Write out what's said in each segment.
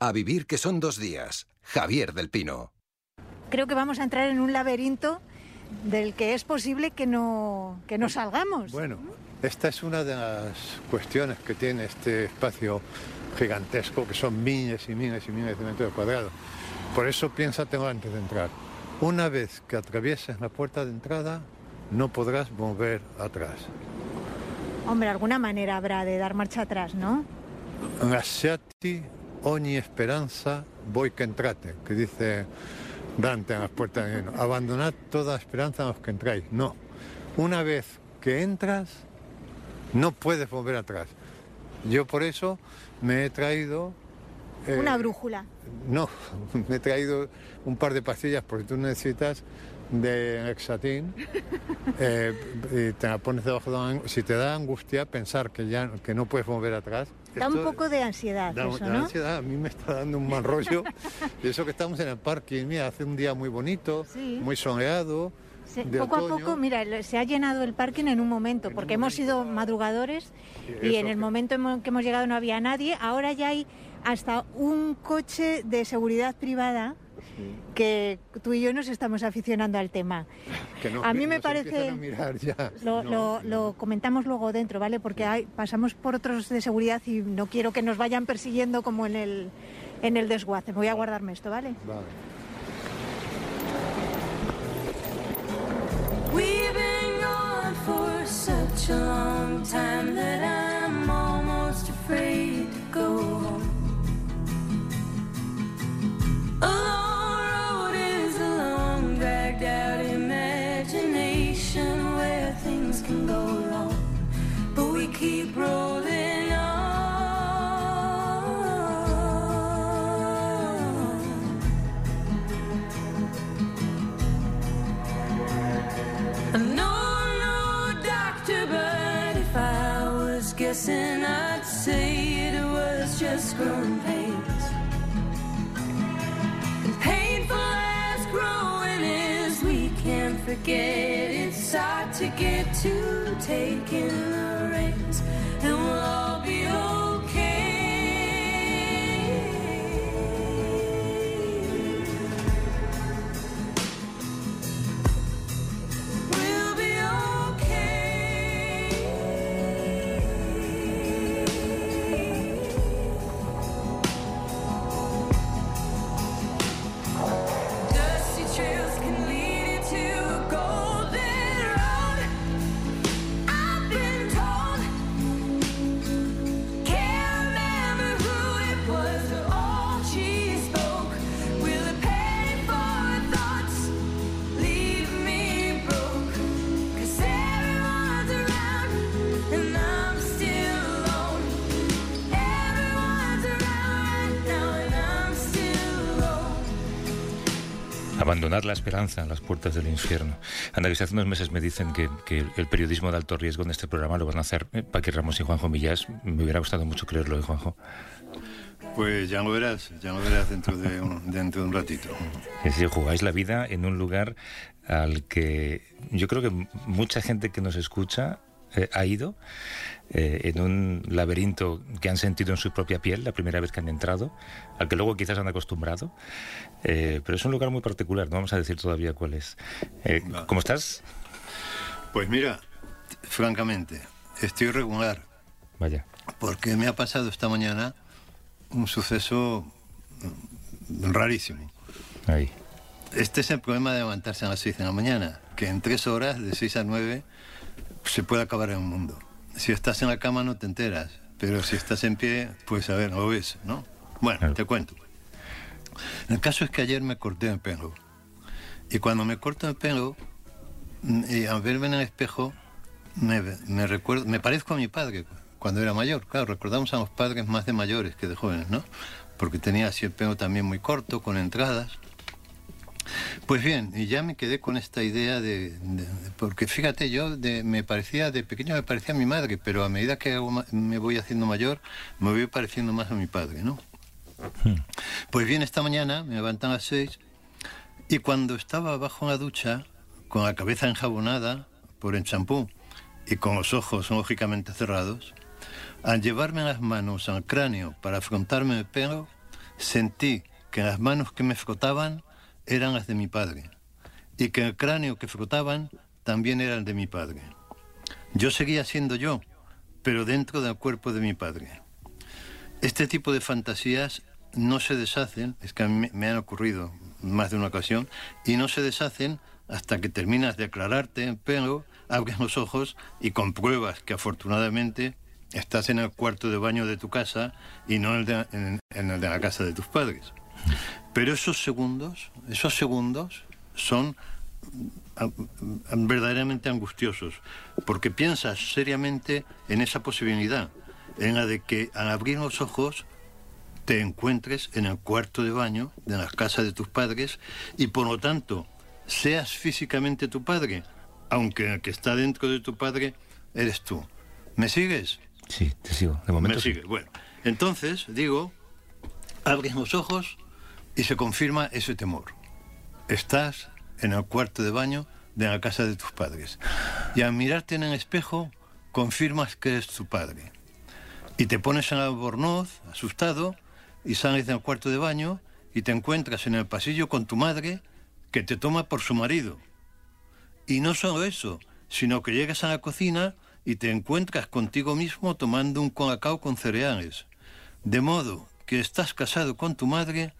A vivir que son dos días. Javier del Pino. Creo que vamos a entrar en un laberinto del que es posible que no, que no salgamos. Bueno, esta es una de las cuestiones que tiene este espacio gigantesco, que son miles y miles y miles de metros cuadrados. Por eso piénsatelo antes de entrar. Una vez que atravieses la puerta de entrada, no podrás volver atrás. Hombre, alguna manera habrá de dar marcha atrás, ¿no? Lasciati ogni esperanza voi que entrate, que dice Dante en las puertas de Nino. Abandonad toda esperanza en los que entráis. No. Una vez que entras, no puedes volver atrás. Yo por eso me he traído... eh, Una brújula. No, me he traído un par de pastillas porque tú necesitas de Exatín eh, y te la pones debajo de Si te da angustia pensar que ya que no puedes volver atrás. Da un poco de ansiedad da- eso, ¿no? ansiedad, a mí me está dando un mal rollo. y eso que estamos en el parque, mira, hace un día muy bonito, Sí. muy soleado. Se- poco a poco, mira, se ha llenado el parking en un momento, porque hemos sido madrugadores Y en el que- momento en que hemos llegado no había nadie. Ahora ya hay hasta un coche de seguridad privada que tú y yo nos estamos aficionando al tema. Que no- a mí me parece- a mirar ya. Lo, No, lo- lo comentamos luego dentro, ¿vale? Porque hay, pasamos por otros de seguridad y no quiero que nos vayan persiguiendo como en el, en el desguace. Voy a guardarme esto, ¿vale? Vale. We've been gone for such a long time that I'm almost afraid guessing, I'd say it was just growing pains. And painful as growing is, we can't forget it's hard to get to taking Abandonar la esperanza en las puertas del infierno. Anda, que hace unos meses me dicen que, que el periodismo de alto riesgo en este programa lo van a hacer eh, Paqui Ramos y Juanjo Millás. Me hubiera gustado mucho creerlo, ¿eh, Juanjo? Pues ya lo verás, ya lo verás dentro de un, dentro de un ratito. Es decir, jugáis la vida en un lugar al que yo creo que mucha gente que nos escucha eh, ha ido eh, en un laberinto que han sentido en su propia piel la primera vez que han entrado, al que luego quizás han acostumbrado, eh, pero es un lugar muy particular, no vamos a decir todavía cuál es. Eh. ¿Cómo estás? Pues mira, francamente, estoy regular Vaya. porque me ha pasado esta mañana un suceso mm, rarísimo. Ahí. Este es el problema de levantarse a las 6 de la mañana, que en tres horas, de 6 a 9, se puede acabar el mundo. Si estás en la cama no te enteras, pero si estás en pie, pues a ver, lo ves, ¿no? Bueno, Claro. te cuento. El caso es que ayer me corté el pelo. Y cuando me corto el pelo, mm, y al verme en el espejo, me, recuerdo, me parezco a mi padre cuando era mayor. Claro, recordamos a los padres más de mayores que de jóvenes, ¿no? Porque tenía así el pelo también muy corto, con entradas. Pues bien, y ya me quedé con esta idea de... porque fíjate, yo de- me parecía, de pequeño me parecía a mi madre, pero a medida que hago me voy haciendo mayor, me voy pareciendo más a mi padre, ¿no? Pues bien, esta mañana me levantan a las seis y cuando estaba bajo la ducha, con la cabeza enjabonada por el champú y con los ojos lógicamente cerrados, al llevarme las manos al cráneo para afrontarme el pelo, sentí que las manos que me frotaban eran las de mi padre y que el cráneo que frotaban también era el de mi padre. Yo seguía siendo yo, pero dentro del cuerpo de mi padre. Este tipo de fantasías no se deshacen, es que a mí me- han ocurrido más de una ocasión, y no se deshacen hasta que terminas de aclararte el pelo, abres los ojos y compruebas que afortunadamente estás en el cuarto de baño de tu casa y no en el de, en- el de la casa de tus padres. Pero esos segundos, esos segundos son verdaderamente angustiosos, porque piensas seriamente en esa posibilidad, en la de que al abrir los ojos te encuentres en el cuarto de baño de la casa de tus padres y por lo tanto seas físicamente tu padre, aunque el que está dentro de tu padre eres tú. ¿Me sigues? Sí, te sigo. De momento Me sí. sigue. Bueno, entonces digo, abres los ojos y se confirma ese temor. Estás en el cuarto de baño de la casa de tus padres. Y al mirarte en el espejo, confirmas que eres tu padre. Y te pones en albornoz, asustado, y sales del cuarto de baño y te encuentras en el pasillo con tu madre que te toma por su marido. Y no solo eso, sino que llegas a la cocina y te encuentras contigo mismo tomando un colacao con cereales. De modo que estás casado con tu madre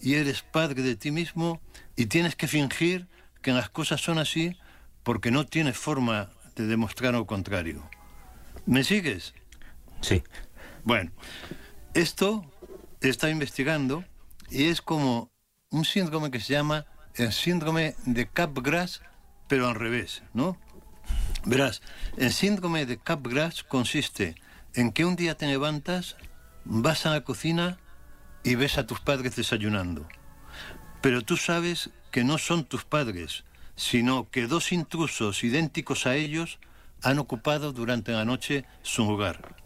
y eres padre de ti mismo y tienes que fingir que las cosas son así porque no tienes forma de demostrar lo contrario. ¿Me sigues? Sí. Bueno, esto he estado investigando y es como un síndrome que se llama el síndrome de Capgras, pero al revés, ¿no? Verás, el síndrome de Capgras consiste en que un día te levantas, vas a la cocina y ves a tus padres desayunando. Pero tú sabes que no son tus padres, sino que dos intrusos idénticos a ellos han ocupado durante la noche su lugar.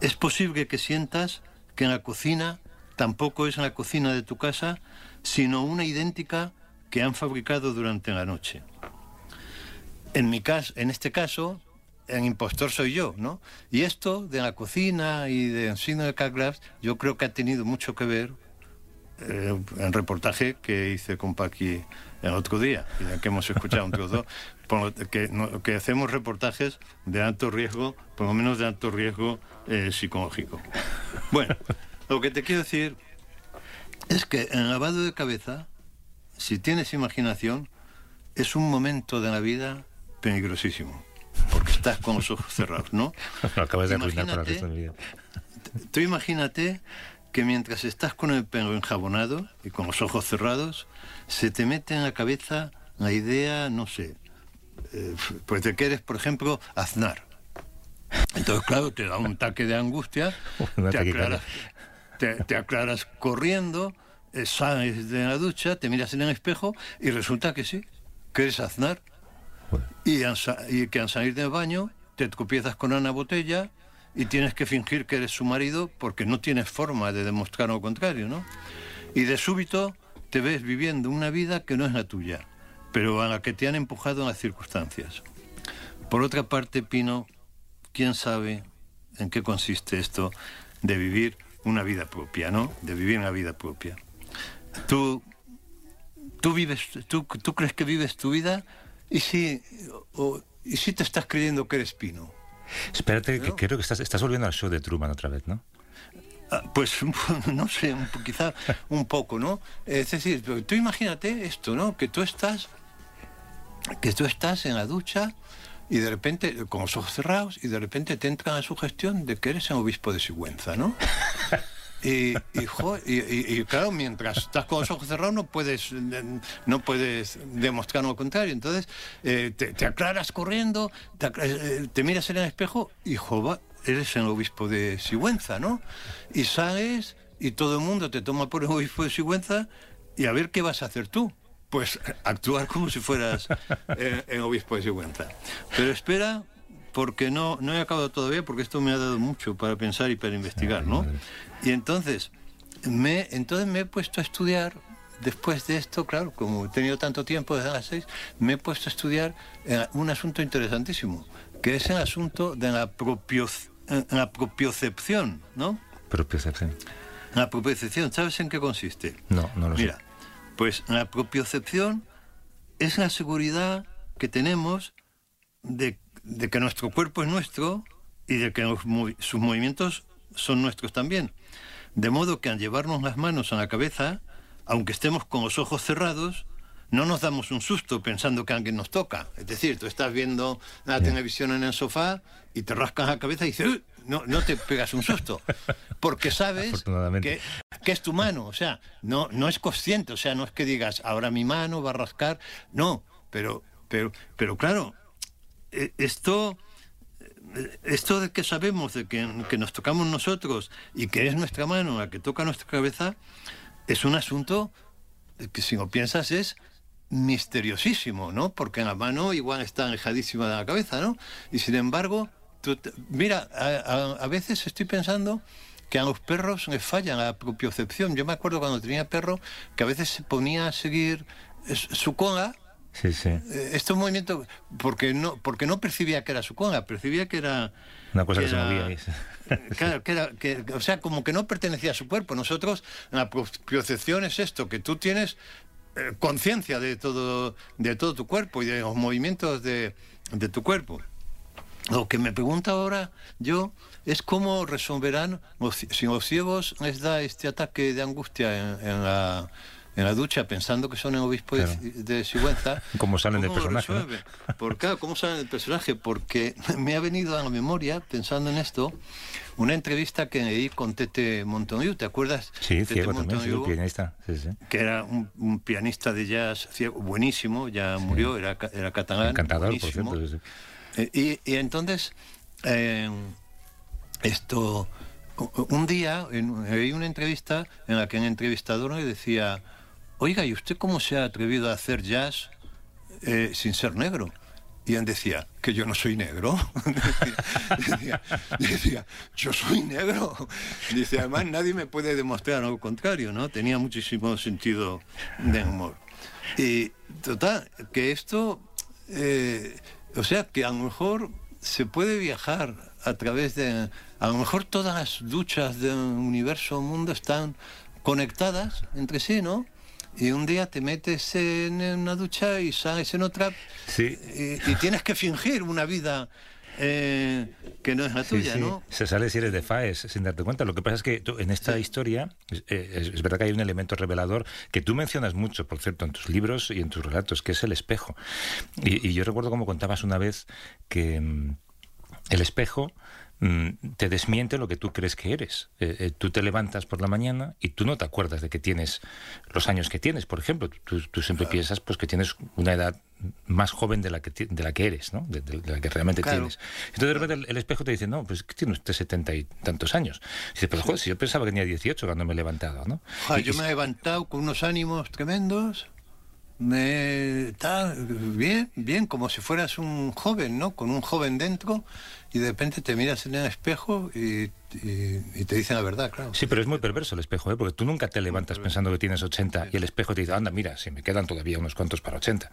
Es posible que sientas que en la cocina tampoco es la cocina de tu casa, sino una idéntica que han fabricado durante la noche. En mi caso, en este caso, el impostor soy yo, ¿no? Y esto de la cocina y del signo de Capgras, yo creo que ha tenido mucho que ver eh, en el reportaje que hice con Paqui el otro día y que hemos escuchado un trozo, por lo que, no- que hacemos reportajes de alto riesgo, por lo menos de alto riesgo eh, psicológico. Bueno, lo que te quiero decir es que el lavado de cabeza, si tienes imaginación, es un momento de la vida peligrosísimo, porque estás con los ojos cerrados, ¿no? Lo acabas de arruinar para el. Tú imagínate que mientras estás con el pelo enjabonado y con los ojos cerrados, se te mete en la cabeza la idea, no sé, eh, pues de que eres, por ejemplo, Aznar. Entonces, claro, te da un taque de angustia, te aclaras, te, te aclaras corriendo, eh, sales de la ducha, te miras en el espejo y resulta que sí, que eres Aznar. Y, que al salir del baño te tropiezas con una botella y tienes que fingir que eres su marido porque no tienes forma de demostrar lo contrario, ¿no? Y de súbito te ves viviendo una vida que no es la tuya, pero a la que te han empujado las circunstancias. Por otra parte, Pino, ¿quién sabe en qué consiste esto de vivir una vida propia, ¿no? De vivir una vida propia. Tú, tú vives, tú, tú crees que vives tu vida y si, o- y si te estás creyendo que eres Pino. Espérate, que creo que estás, estás volviendo al show de Truman otra vez, ¿no? Ah, Pues no sé, quizá un poco, ¿no? Es decir, tú imagínate esto, ¿no? Que tú estás, que tú estás en la ducha y de repente, con los ojos cerrados, y de repente te entra la sugestión de que eres el obispo de Sigüenza, ¿no? Y, y, jo- y- claro, mientras estás con los ojos cerrados no puedes, no puedes demostrar lo contrario. Entonces eh, te, te aclaras corriendo, te, eh, te miras en el espejo y jo, va- eres el obispo de Sigüenza, ¿no? Y sales y todo el mundo te toma por el obispo de Sigüenza y a ver qué vas a hacer tú. Pues actuar como si fueras eh, el obispo de Sigüenza. Pero espera, porque no, no he acabado todavía, porque esto me ha dado mucho para pensar y para investigar, ¿no? Y entonces me, entonces me he puesto a estudiar, después de esto, claro, como he tenido tanto tiempo desde las seis, me he puesto a estudiar eh, un asunto interesantísimo, que es el asunto de la, propio, la propiocepción, ¿no? Propiocepción. La propiocepción, ¿sabes en qué consiste? No, no lo Mira, sé. Pues la propiocepción es la seguridad que tenemos de, de que nuestro cuerpo es nuestro y de que los sus movimientos son nuestros también. De modo que al llevarnos las manos a la cabeza, aunque estemos con los ojos cerrados, no nos damos un susto pensando que alguien nos toca. Es decir, tú estás viendo la televisión en el sofá y te rascas la cabeza y dices, "Uy", no, no te pegas un susto. Porque sabes que, que es tu mano. O sea, no, no es consciente. O sea, no es que digas, ahora mi mano va a rascar. No, pero, pero, pero claro, eh, esto eh, esto de que sabemos de que, que nos tocamos nosotros y que es nuestra mano la que toca nuestra cabeza, es un asunto que si lo piensas es misteriosísimo, ¿no? Porque la mano igual está alejadísima de la cabeza, ¿no? Y sin embargo, tú mira, a, a- veces estoy pensando que a los perros les falla la propiocepción. Yo me acuerdo cuando tenía perro que a veces se ponía a seguir eh, su cola Sí, sí. eh, estos movimientos porque no porque no percibía que era su cola percibía que era Una cosa que se era- movía ahí. claro que era que, o sea como que no pertenecía a su cuerpo nosotros la propiocepción es esto que tú tienes eh, conciencia de todo de todo tu cuerpo y de los movimientos de, de tu cuerpo lo que me pregunta ahora yo es cómo resolverán si los ciegos les da este ataque de angustia en, en la en la ducha pensando que son el obispo de- Claro. de, Sigüenza Cómo salen del ¿Cómo lo personaje, ¿no? Por, claro, ¿cómo sale del personaje? Porque me ha venido a la memoria, pensando en esto, una entrevista que leí con Tete Montoniu, ¿te acuerdas? Sí, Tete ciego también, sí, Montoniu, pianista. Sí, sí. que era un, un pianista de jazz ciego, buenísimo, ya murió, era, era catalán. Encantador, por buenísimo. cierto. Eh, Y, entonces, eh, esto, un día, en, hay una entrevista en la que el entrevistador le decía, oiga, ¿y usted cómo se ha atrevido a hacer jazz eh, sin ser negro? Y él decía, que yo no soy negro. decía, yo soy negro. Dice, además nadie me puede demostrar lo contrario, ¿no? Tenía muchísimo sentido de humor. Y total, que esto, eh, o sea, que a lo mejor se puede viajar a través de, a lo mejor todas las duchas del universo, mundo están conectadas entre sí, ¿no? Y un día te metes en una ducha y sales en otra Sí. y, y tienes que fingir una vida eh, que no es la Sí, tuya, sí. ¿no? Se sale si eres de FAES sin darte cuenta. Lo que pasa es que tú, en esta historia eh, es, es verdad que hay un elemento revelador que tú mencionas mucho, por cierto, en tus libros y en tus relatos, que es el espejo. Y, y yo recuerdo como contabas una vez que mm, el espejo mm, te desmiente lo que tú crees que eres. Eh, eh, tú te levantas por la mañana y tú no te acuerdas de que tienes los años que tienes, por ejemplo. Tú, tú siempre piensas pues que tienes una edad más joven de la que, de la que eres, ¿no? De, de- de la que realmente Claro. tienes. Entonces de repente el, el espejo te dice, no, pues que tiene usted setenta y tantos años. Y dices, pero joder, si yo pensaba que tenía 18 cuando me he levantado, ¿no? Ja, Y- yo y- me he levantado con unos ánimos tremendos. Me tal, bien, bien, como si fueras un joven, ¿no? Con un joven dentro y de repente te miras en el espejo y, y- y te dicen la verdad, claro. Sí, pero es muy perverso el espejo, ¿eh? porque tú nunca te levantas pensando que tienes 80 y el espejo te dice, anda, mira, si me quedan todavía unos cuantos para 80.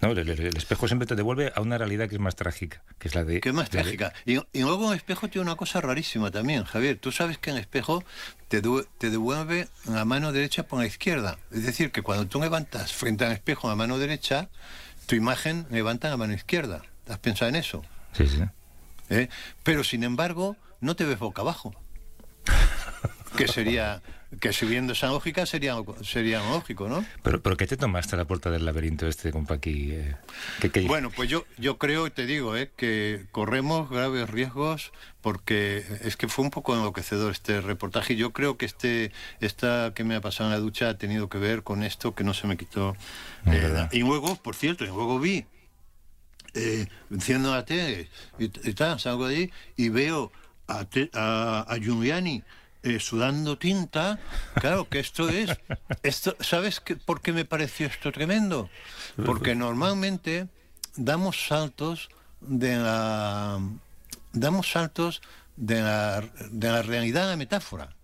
No, el, el- el espejo siempre te devuelve a una realidad que es más trágica, que es la de... ¿Qué más la de- trágica? Y, y luego el espejo tiene una cosa rarísima también, Javier. Tú sabes que el espejo te, du- te devuelve la mano derecha por la izquierda. Es decir, que cuando tú levantas frente al espejo la mano derecha, tu imagen levanta la mano izquierda. ¿Has pensado en eso? Sí, sí. ¿Eh? Pero sin embargo, no te ves boca abajo. que sería, que siguiendo esa lógica sería, sería lógico, ¿no? Pero, pero ¿qué te tomaste a la puerta del laberinto este, compa, aquí? eh? ¿Qué- qué- Bueno, pues yo, yo creo, te digo, ¿eh? que corremos graves riesgos porque es que fue un poco enloquecedor este reportaje. y Yo creo que este, esta que me ha pasado en la ducha ha tenido que ver con esto que no se me quitó. Eh, y luego, por cierto, y luego vi, eh, enciendo la tele y, tal, salgo allí y veo a, a, Giuliani eh, sudando tinta, claro que esto es, esto, ¿sabes qué, por qué me pareció esto tremendo? Porque normalmente damos saltos de la, damos saltos de la, de la realidad a la metáfora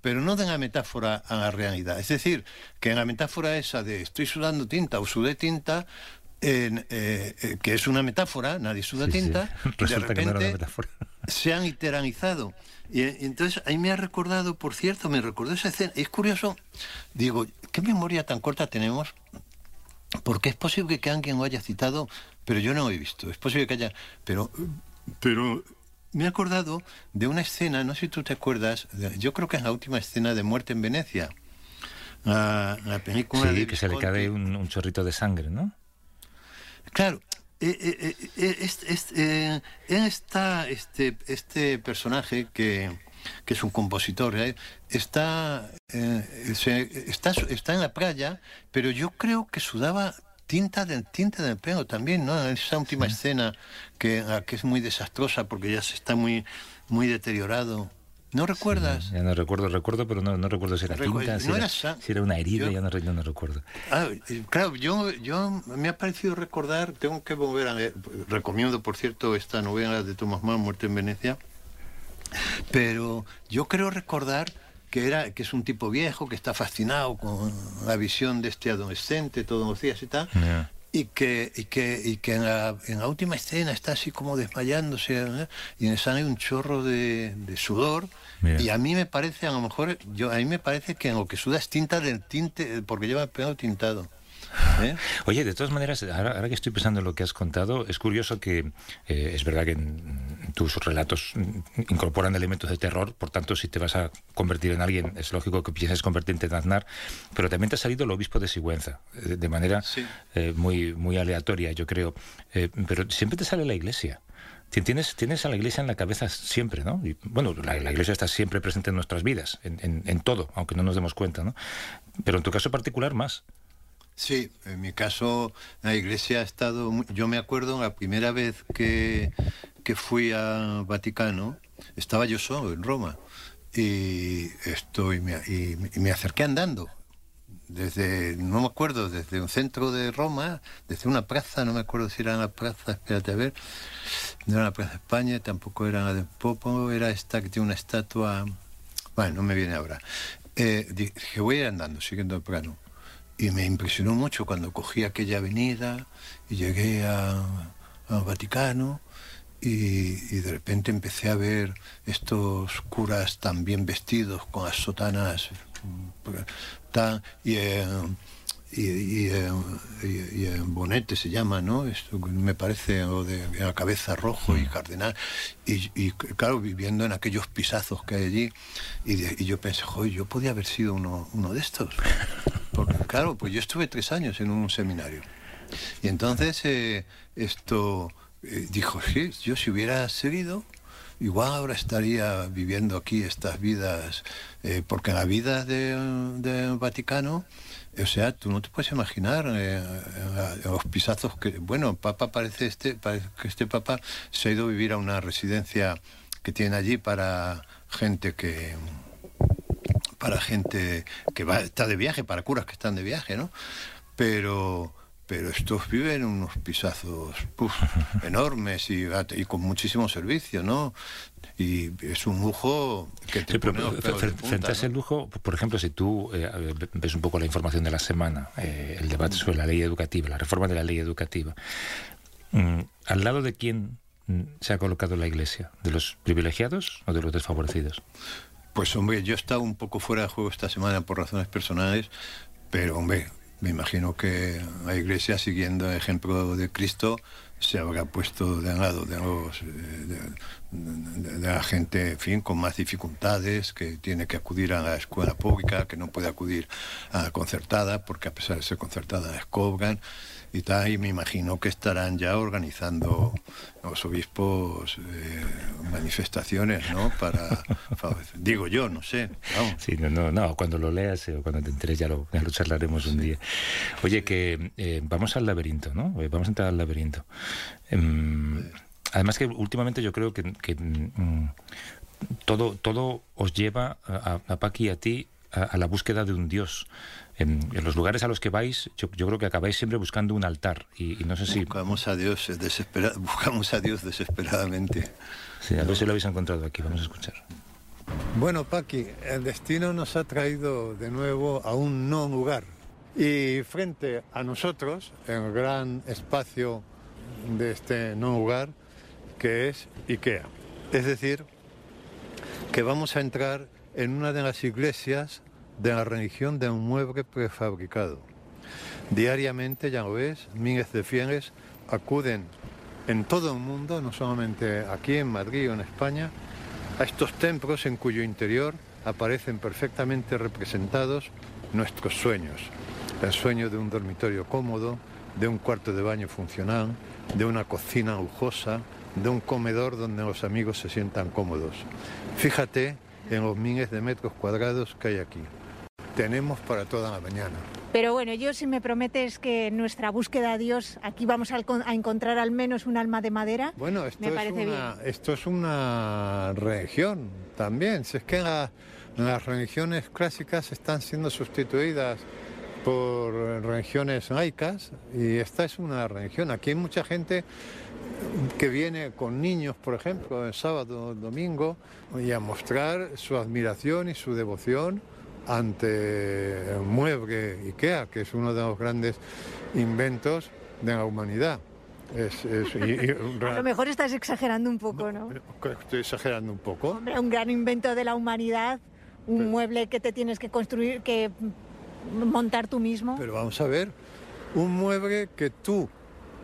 pero no de la metáfora a la realidad. Es decir, que en la metáfora esa de estoy sudando tinta o sudé tinta, eh, eh, que es una metáfora, nadie suda Sí, sí. tinta, de Resulta que no era una repente metáfora. se han literalizado. Y, y entonces ahí me ha recordado, por cierto, me recordó esa escena. Es curioso, digo, ¿qué memoria tan corta tenemos? Porque es posible que alguien lo haya citado, pero yo no lo he visto. Es posible que haya. Pero, pero me he acordado de una escena, no sé si tú te acuerdas, yo creo que es la última escena de Muerte en Venecia. La, la película Sí, de que se le cae un, un chorrito de sangre, ¿no? Claro, eh, eh, eh, es- es- él está, este, este personaje que, que es un compositor, ¿eh? está, eh, se- está, está en la playa, pero yo creo que sudaba tinta del tinta del pelo también, ¿no? Esa última escena que, que es muy desastrosa porque ya se está muy, muy deteriorado. ¿No recuerdas? Ya no recuerdo, recuerdo, pero no, no recuerdo si era Recu- tinta, si no era, si una herida, yo- ya no, recuerdo. Ah, eh, claro, yo, yo me ha parecido recordar, tengo que volver a leer, recomiendo por cierto esta novela de Thomas Mann, Muerte en Venecia, pero yo creo recordar que era que es un tipo viejo que está fascinado con la visión de este adolescente todos los días y tal. Y que, y que, y que en, la, en la última escena está así como desmayándose ¿eh? y le sale un chorro de, de sudor Mira. y a mí me parece a lo mejor yo a mí me parece que en lo que suda es tinta del tinte porque lleva el pelo tintado ¿eh? Oye, de todas maneras, ahora, ahora que estoy pensando en lo que has contado, es curioso que eh, es verdad que en, tus relatos incorporan elementos de terror, por tanto, si te vas a convertir en alguien, es lógico que pienses convertirte en Aznar, pero también te ha salido el obispo de Sigüenza, eh, de manera Sí. eh, muy, muy aleatoria, yo creo. Eh, pero siempre te sale la iglesia. Ti- Tienes, tienes a la iglesia en la cabeza siempre, ¿no? Y, bueno, la, la iglesia está siempre presente en nuestras vidas, en, en- en todo, aunque no nos demos cuenta, ¿no? Pero en tu caso particular más. Sí, en mi caso la iglesia ha estado... Yo me acuerdo la primera vez que, que fui al Vaticano, estaba yo solo en Roma y, estoy, me, y, y me acerqué andando. Desde, no me acuerdo, desde un centro de Roma, desde una plaza, no me acuerdo si era la plaza, espérate a ver, no era la plaza de España, tampoco era la de Popo, era esta que tiene una estatua, bueno, no me viene ahora. Eh, dije, voy a ir andando, siguiendo el plano. Y me impresionó mucho cuando cogí aquella avenida y llegué a- al Vaticano y, y de repente empecé a ver estos curas tan bien vestidos con las sotanas mm, tan, y, eh, y, y, eh, y- y, eh, bonete se llama, ¿no? Esto me parece lo de la cabeza rojo y cardenal. Y, claro, viviendo en aquellos pisazos que hay allí. Y, de- y yo pensé, joder, yo podía haber sido uno, uno de estos. Porque, claro, pues yo estuve tres años en un seminario. Y entonces eh, esto eh, dijo, sí, yo si hubiera seguido, igual ahora estaría viviendo aquí estas vidas, eh, porque la vida del de Vaticano, o sea, tú no te puedes imaginar eh, los pisazos que, bueno, Papa parece este, parece que este Papa se ha ido a vivir a una residencia que tiene allí para gente que para gente que va está de viaje, para curas que están de viaje, ¿no? Pero pero estos viven unos pisazos enormes y, y con muchísimo servicio, ¿no? Y es un lujo que te Sí, pone pero, de frente, punta, frente a ese lujo, por ejemplo, si tú eh, ves un poco la información de la semana, eh, el debate sobre la ley educativa, la reforma de la ley educativa, mm, ¿al lado de quién mm, se ha colocado la Iglesia? ¿De los privilegiados o de los desfavorecidos? Pues hombre, yo he estado un poco fuera de juego esta semana por razones personales, pero hombre, me imagino que la Iglesia, siguiendo el ejemplo de Cristo, se habrá puesto de lado eh, de la gente, en fin, con más dificultades, que tiene que acudir a la escuela pública, que no puede acudir a la concertada, porque a pesar de ser concertada les cobran y tal, y me imagino que estarán ya organizando los obispos eh, manifestaciones, ¿no? Para, digo yo, no sé, vamos. Sí, no, no, no, cuando lo leas eh, o cuando te enteres ya lo, ya lo charlaremos un día. Oye, que eh, vamos al laberinto, ¿no? Vamos a entrar al laberinto. Em, además que últimamente yo creo que, que, mm, todo, todo os lleva a, a Paqui y a ti a, a la búsqueda de un Dios. En, en los lugares a los que vais, yo, yo creo que acabáis siempre buscando un altar. Y, y no sé si... Buscamos a Dios, desespera- buscamos a Dios desesperadamente. Sí, a ver si lo habéis encontrado aquí. Vamos a escuchar. Bueno, Paqui, el destino nos ha traído de nuevo a un no lugar. Y frente a nosotros, en el gran espacio de este no lugar, que es IKEA. Es decir, que vamos a entrar en una de las iglesias de la religión de un mueble prefabricado. Diariamente, ya lo ves, miles de fieles acuden en todo el mundo, no solamente aquí en Madrid o en España, a estos templos en cuyo interior aparecen perfectamente representados nuestros sueños. El sueño de un dormitorio cómodo, de un cuarto de baño funcional, de una cocina lujosa, de un comedor donde los amigos se sientan cómodos. Fíjate en los miles de metros cuadrados que hay aquí. Tenemos para toda la mañana. Pero bueno, yo si me prometes que en nuestra búsqueda a Dios aquí vamos a, a encontrar al menos un alma de madera, Bueno, esto, me es parece una, bien. esto es una religión también. Si es que la- las religiones clásicas están siendo sustituidas por religiones laicas y esta es una religión. Aquí hay mucha gente que viene con niños, por ejemplo, el sábado o el domingo, y a mostrar su admiración y su devoción ante el mueble IKEA, que es uno de los grandes inventos de la humanidad. Es, es- y- y A lo mejor estás exagerando un poco, ¿no? Estoy exagerando un poco. Hombre, un gran invento de la humanidad, un mueble que te tienes que construir, que montar tú mismo. Pero vamos a ver, un mueble que tú,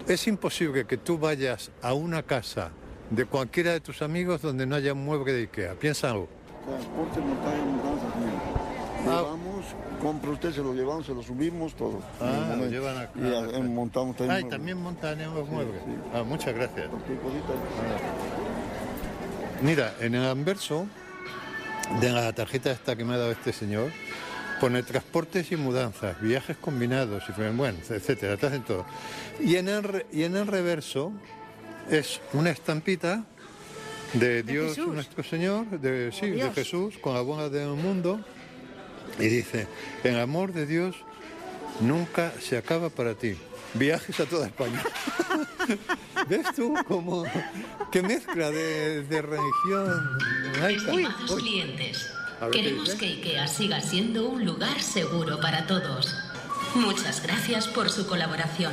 es imposible que tú vayas a una casa de cualquiera de tus amigos donde no haya un mueble de Ikea. Piénsalo. Transporte, montaña, mudanzas, mira. Llevamos, compra usted, se lo llevamos, se lo subimos, todo. Ah, lo llevan acá. Y a- en- montamos también. Ah, y también montan en los Sí, muebles. sí. Ah, muchas gracias. Cosita. Mira, en el anverso de la tarjeta esta que me ha dado este señor, pone transportes y mudanzas, viajes combinados, y bueno, etcétera, te hacen todo. Y en el, y en el reverso es una estampita de, Dios nuestro Señor, de, sí, de. Jesús, con la bola del mundo, y dice, el amor de Dios nunca se acaba para ti. Viajes a toda España. ¿Ves tú cómo qué mezcla de, de religión laica? Estimados Uy, clientes, A ver, ¿qué queremos que IKEA siga siendo un lugar seguro para todos. Muchas gracias por su colaboración.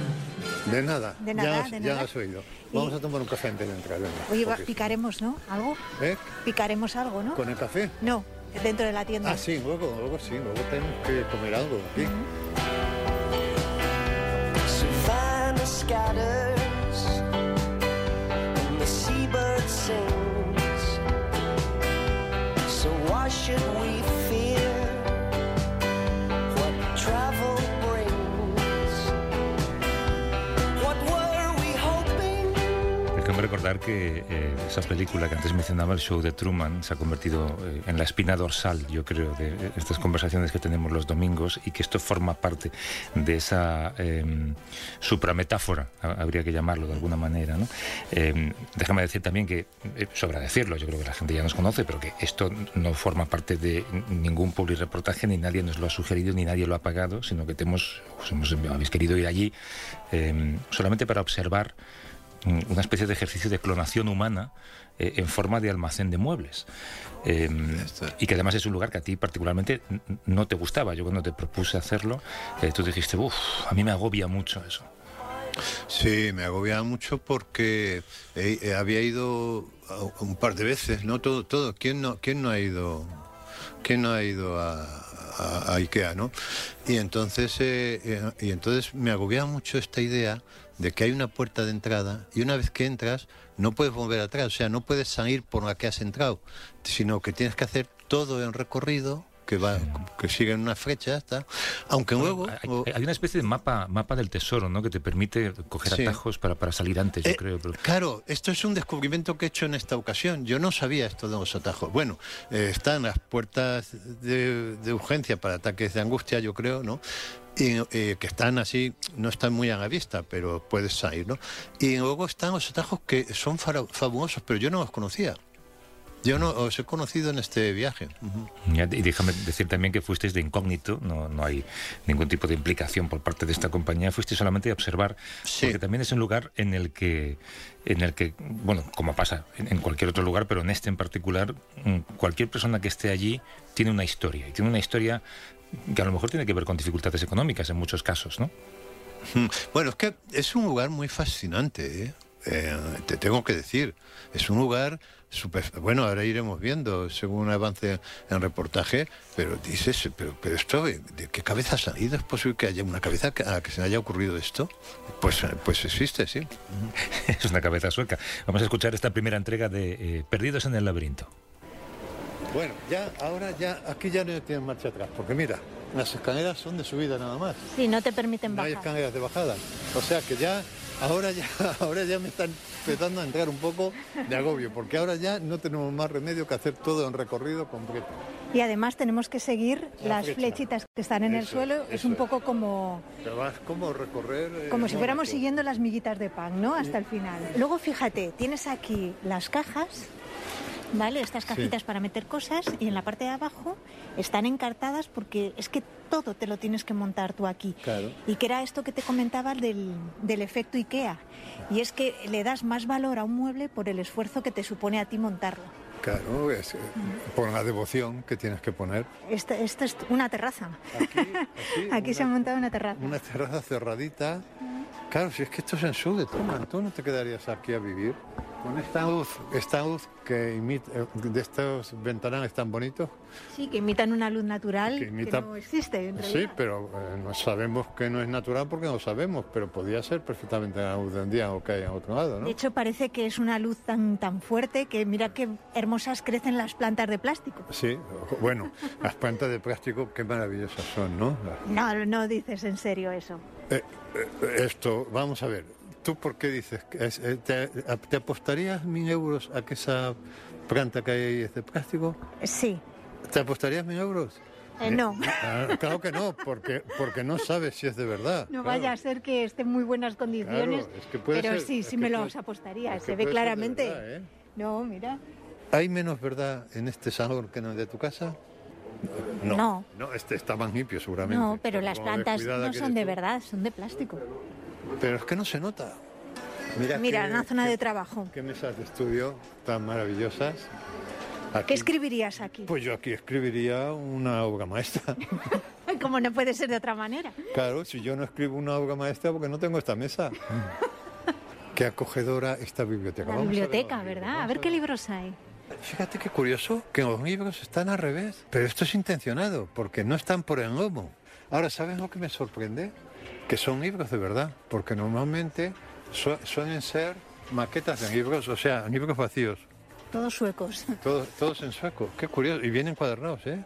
de nada, De ya, nada, has- de ya nada. has oído. Vamos a tomar un café antes de entrar. venga, Oye, picaremos, ¿no? ¿Algo? ¿Eh? Picaremos algo, ¿no? ¿Con el café? No, dentro de la tienda. Ah, sí, luego, luego sí, luego tenemos que comer algo aquí. So why should we recordar que eh, esa película que antes mencionaba, el show de Truman, se ha convertido eh, en la espina dorsal, yo creo, de eh, estas conversaciones que tenemos los domingos y que esto forma parte de esa eh, suprametáfora, ha- habría que llamarlo de alguna manera. ¿no? Eh, déjame decir también que, eh, sobra decirlo, yo creo que la gente ya nos conoce, pero que esto no forma parte de ningún publireportaje, ni nadie nos lo ha sugerido, ni nadie lo ha pagado, sino que te hemos, os hemos- habéis querido ir allí eh, solamente para observar una especie de ejercicio de clonación humana eh, en forma de almacén de muebles. Eh, y que además es un lugar que a ti particularmente no te gustaba. Yo cuando te propuse hacerlo, eh, tú dijiste, uff, a mí me agobia mucho eso. Sí, me agobiaba mucho porque eh, había ido un par de veces, ¿no? Todo, todo. ¿Quién no, quién no ha ido? ¿Quién no ha ido a, a- a Ikea, no? Y entonces, eh, eh, y entonces me agobiaba mucho esta idea de que hay una puerta de entrada y una vez que entras no puedes volver atrás, o sea, no puedes salir por la que has entrado, sino que tienes que hacer todo el recorrido que va, que siguen una flecha, está. Aunque luego. Hay, hay una especie de mapa, mapa del tesoro, ¿no? Que te permite coger Sí. atajos para, para salir antes, yo Eh, creo. pero- Claro, esto es un descubrimiento que he hecho en esta ocasión. Yo no sabía esto de los atajos. Bueno, eh, están las puertas de, de urgencia para ataques de angustia, yo creo, ¿no? Y, eh, que están así, no están muy a la vista, pero puedes salir, ¿no? Y luego están los atajos que son fabulosos, pero yo no los conocía. Yo no os he conocido en este viaje. Y déjame decir también que fuisteis de incógnito, no, no hay ningún tipo de implicación por parte de esta compañía, fuisteis solamente a observar, porque también es un lugar en el que, en el que bueno, como pasa en, en cualquier otro lugar, pero en este en particular, mm, cualquier persona que esté allí tiene una historia, y tiene una historia que a lo mejor tiene que ver con dificultades económicas en muchos casos, ¿no? Mm, Bueno, es que es un lugar muy fascinante, ¿eh? Eh, te tengo que decir. Es un lugar súper... Bueno, ahora iremos viendo según avance en reportaje, pero dices, pero, pero esto, ¿de de qué cabeza ha salido? ¿Es posible que haya una cabeza que- a la que se le haya ocurrido esto? Pues, eh, pues existe, sí. es una cabeza sueca. Vamos a escuchar esta primera entrega de eh, Perdidos en el laberinto. Bueno, ya, ahora ya, aquí ya no tienen marcha atrás, porque mira, las escaleras son de subida nada más. Sí, no te permiten No hay bajar. escaleras de bajada. O sea que ya, ahora ya, ahora ya me están empezando a entrar un poco de agobio, porque ahora ya no tenemos más remedio que hacer todo en recorrido completo. Y además tenemos que seguir La las flecha. flechitas que están en el suelo. Es un poco como, Te vas como recorrer. eh, como si fuéramos siguiendo las miguitas de pan, ¿no? Hasta el final. Luego fíjate, tienes aquí las cajas, ¿vale? Estas cajitas para meter cosas y en la parte de abajo están encartadas porque es que todo te lo tienes que montar tú aquí. Claro. Y que era esto que te comentaba del, del efecto IKEA. Y es que le das más valor a un mueble por el esfuerzo que te supone a ti montarlo. Claro, es, eh, por la devoción que tienes que poner. Esta esta es una terraza. Aquí, se ha montado una terraza. Una terraza cerradita. Claro, si es que esto es en Sude, toma, tú no te quedarías aquí a vivir. Con esta luz, esta luz que imita, eh, de estos ventanales tan bonitos. Sí, que imitan una luz natural Que no existe en Sí, pero eh, no sabemos que no es natural porque no sabemos, pero podría ser perfectamente la luz del día o que hay en otro lado, ¿no? De hecho, parece que es una luz tan, tan fuerte que mira qué hermosas crecen las plantas de plástico. Sí, bueno, las plantas de plástico qué maravillosas son, ¿no? No, no dices en serio eso. Eh, eh, esto, vamos a ver, ¿tú por qué dices? que es- eh, te, te apostarías mil euros a que esa planta que hay ahí es de plástico? Sí. ¿Te apostarías mil euros? Eh, no. Ah, claro que no, porque, porque no sabes si es de verdad. No claro. vaya a ser que esté en muy buenas condiciones. Claro, es que puede pero ser- sí, sí me puede- los apostaría. Se ve claramente. verdad, ¿eh? No, mira. ¿Hay menos verdad en este salón que en el de tu casa? No. No. No, este está más limpio seguramente. No, pero las Como plantas no son de tú. verdad, son de plástico. Pero es que no se nota. Mira, Mira, qué- una zona qué- de trabajo. Qué mesas de estudio tan maravillosas. Aquí- ¿Qué escribirías aquí? Pues yo aquí escribiría una obra maestra. Como no puede ser de otra manera. Claro, si yo no escribo una obra maestra porque no tengo esta mesa. Qué acogedora esta biblioteca. La Vamos a ver biblioteca, ¿verdad? A ver qué libros hay. Fíjate qué curioso que los libros están al revés. Pero esto es intencionado, porque no están por el lomo. Ahora, ¿sabes lo que me sorprende? Que son libros de verdad, porque normalmente su- suelen ser maquetas de libros, o sea, libros vacíos. Todos suecos. Todos, todos en sueco. Qué curioso. Y vienen cuadernados, ¿eh?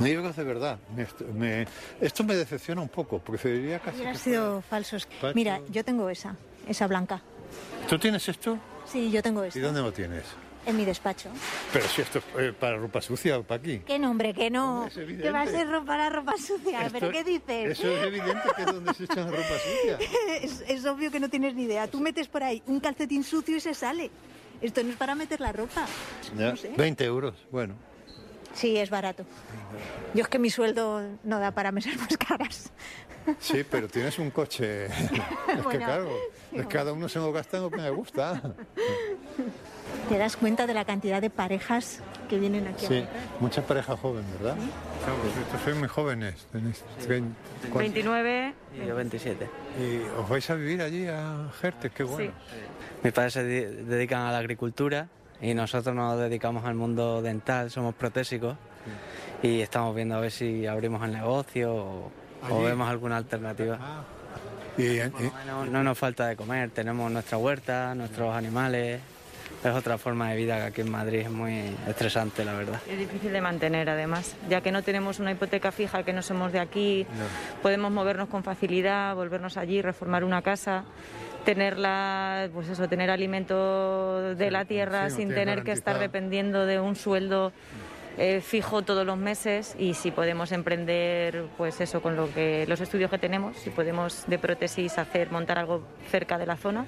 Libros de verdad. Me est- me- esto me decepciona un poco. Preferiría casi. Hubieran que sido falsos. Pacho. Mira, yo tengo esa, esa blanca. ¿Tú tienes esto? Sí, yo tengo ¿Y esta. dónde lo tienes? En mi despacho. Pero si esto es eh, para ropa sucia o para aquí. ¿Qué nombre? Que no. Que va a ser ropa para ropa sucia. Esto- ¿Pero qué dices? Eso es evidente que es donde se echan ropa sucia. es, es obvio que no tienes ni idea. Tú metes por ahí un calcetín sucio y se sale. Esto no es para meter la ropa. Ya, No sé. 20 euros, bueno. Sí, es barato. Yo es que mi sueldo no da para mesas más caras. Sí, pero tienes un coche. es que Bueno, claro, es cada uno se lo gasta en lo que le gusta. Te das cuenta de la cantidad de parejas que vienen aquí Sí, comprar. mucha pareja joven, ¿verdad? Claro, vosotros sois muy jóvenes. Tenéis trein- ¿cuántos? 29 y yo 27. Y os vais a vivir allí a Jertes, qué bueno. Mis padres se di- dedican a la agricultura y nosotros nos dedicamos al mundo dental, somos protésicos y estamos viendo a ver si abrimos el negocio o, vemos alguna alternativa. Y, y- No, no nos falta de comer, tenemos nuestra huerta, nuestros animales, es otra forma de vida que aquí en Madrid es muy estresante, la verdad. Es difícil de mantener además, ya que no tenemos una hipoteca fija, que no somos de aquí, podemos movernos con facilidad, volvernos allí, reformar una casa, tenerla, pues eso, tener alimento de la tierra sí, sin tener que estar dependiendo de un sueldo eh, fijo todos los meses y si podemos emprender pues eso con lo que los estudios que tenemos si podemos de prótesis hacer montar algo cerca de la zona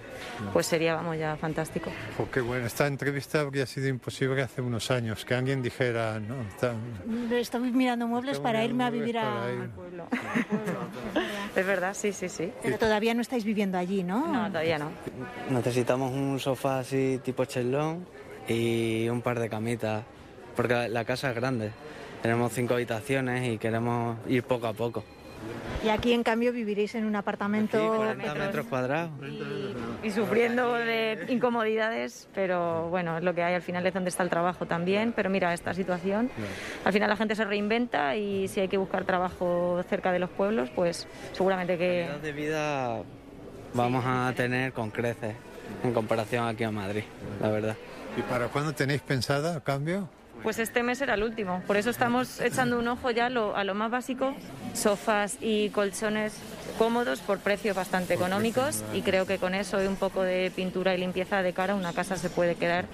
pues sería vamos ya fantástico Jo, qué bueno. Esta entrevista habría sido imposible hace unos años. Que alguien dijera, no, está- Estoy mirando muebles Estoy para mirando irme a vivir a- para ir. al pueblo. es verdad sí sí sí Pero todavía no estáis viviendo allí, ¿no? no todavía no Necesitamos un sofá así tipo chelón y un par de camitas, porque la- la casa es grande. Tenemos cinco habitaciones y queremos ir poco a poco. Y aquí, en cambio, viviréis en un apartamento... 40 metros cuadrados. y sufriendo de incomodidades, pero bueno, es lo que hay, al final es donde está el trabajo también, pero mira, esta situación, al final la gente se reinventa y si hay que buscar trabajo cerca de los pueblos, pues seguramente que... calidad de vida vamos a tener con creces en comparación aquí a Madrid, la verdad. ¿Y para cuándo tenéis pensada, a cambio? Pues este mes era el último, por eso estamos echando un ojo ya a lo, a lo más básico, sofás y colchones cómodos por precios bastante económicos y creo que con eso y un poco de pintura y limpieza de cara una casa se puede quedar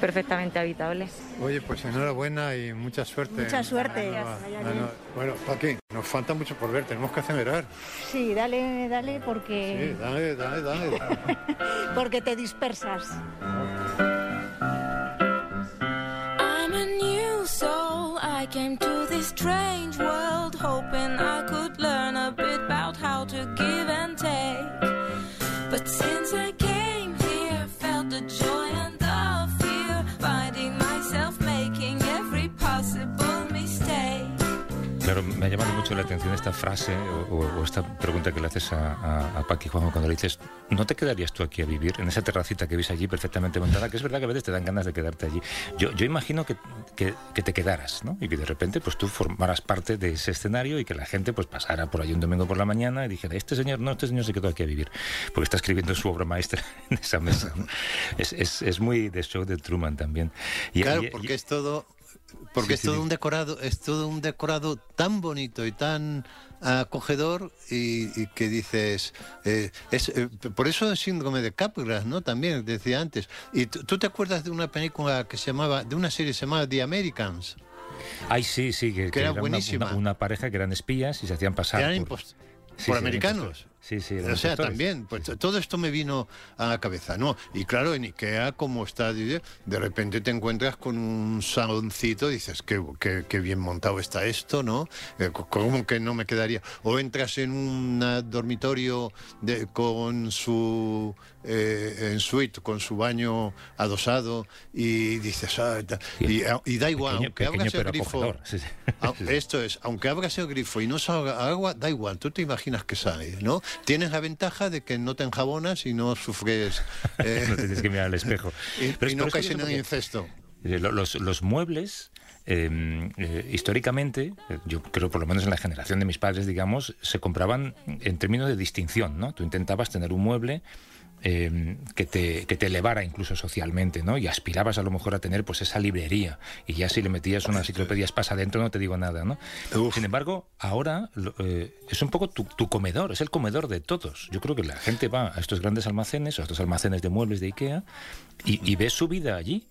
perfectamente habitable. Oye, pues enhorabuena y mucha suerte. Mucha suerte. Ah, ah, no. Bueno, Paqui, nos falta mucho por ver, tenemos que acelerar. Sí, dale, dale, Sí, porque, dale, dale, dale. porque te dispersas. Came to this strange world hoping I could learn a bit about how to give and take. But since I Claro, me ha llamado mucho la atención esta frase o, o- esta pregunta que le haces a, a, a Paqui Juanjo cuando le dices, ¿no te quedarías tú aquí a vivir en esa terracita que ves allí perfectamente montada? Que es verdad que a veces te dan ganas de quedarte allí. Yo, yo imagino que, que, que te quedaras, ¿no? Y que de repente pues tú formaras parte de ese escenario y que la gente pues pasara por ahí un domingo por la mañana y dijera, este señor, no, este señor se quedó aquí a vivir, porque está escribiendo su obra maestra en esa mesa. Es, es, es muy de show de Truman también. Y- claro, y- porque es todo, porque es todo un decorado, es todo un decorado tan bonito y tan acogedor y, y que dices, eh, es, eh, por eso es síndrome de Capgras, ¿no? También decía antes. Y tú te acuerdas de una película que se llamaba, de una serie que se llamaba The Americans. Ay, sí, sí, que, Que era una- buenísima. Una, una pareja que eran espías y se hacían pasar Eran por, Sí, por sí, americanos. Sí, sí, O sea, también, pues todo esto me vino a la cabeza, ¿no? Y claro, en Ikea, como está, de repente te encuentras con un saloncito, dices, qué, qué- qué bien montado está esto, ¿no? Eh, ¿Cómo que no me quedaría? O entras en un ah, dormitorio de- con su eh, en suite, con su baño adosado, y dices, ah, ta- y, y da igual, Pequeño- aunque abras el grifo. Ah, Esto es, aunque abras el grifo y no salga agua, da igual, tú te imaginas que sale, ¿no? Tienes la ventaja de que no te enjabonas y no sufres... eh, no tienes que mirar al espejo. y, Pero y no caes en porque- incesto. Eh, lo- Los, los muebles, eh, eh, históricamente, yo creo por lo menos en la generación de mis padres, digamos, se compraban en términos de distinción, ¿no? Tú intentabas tener un mueble eh, que, te, que te elevara incluso socialmente, ¿no? Y aspirabas a lo mejor a tener pues esa librería. Y ya si le metías una enciclopedia pasa adentro no te digo nada, ¿no? Sin embargo, ahora eh, es un poco tu, tu comedor, es el comedor de todos. Yo creo que la gente va a estos grandes almacenes, a estos almacenes de muebles de Ikea, y, y ve su vida allí.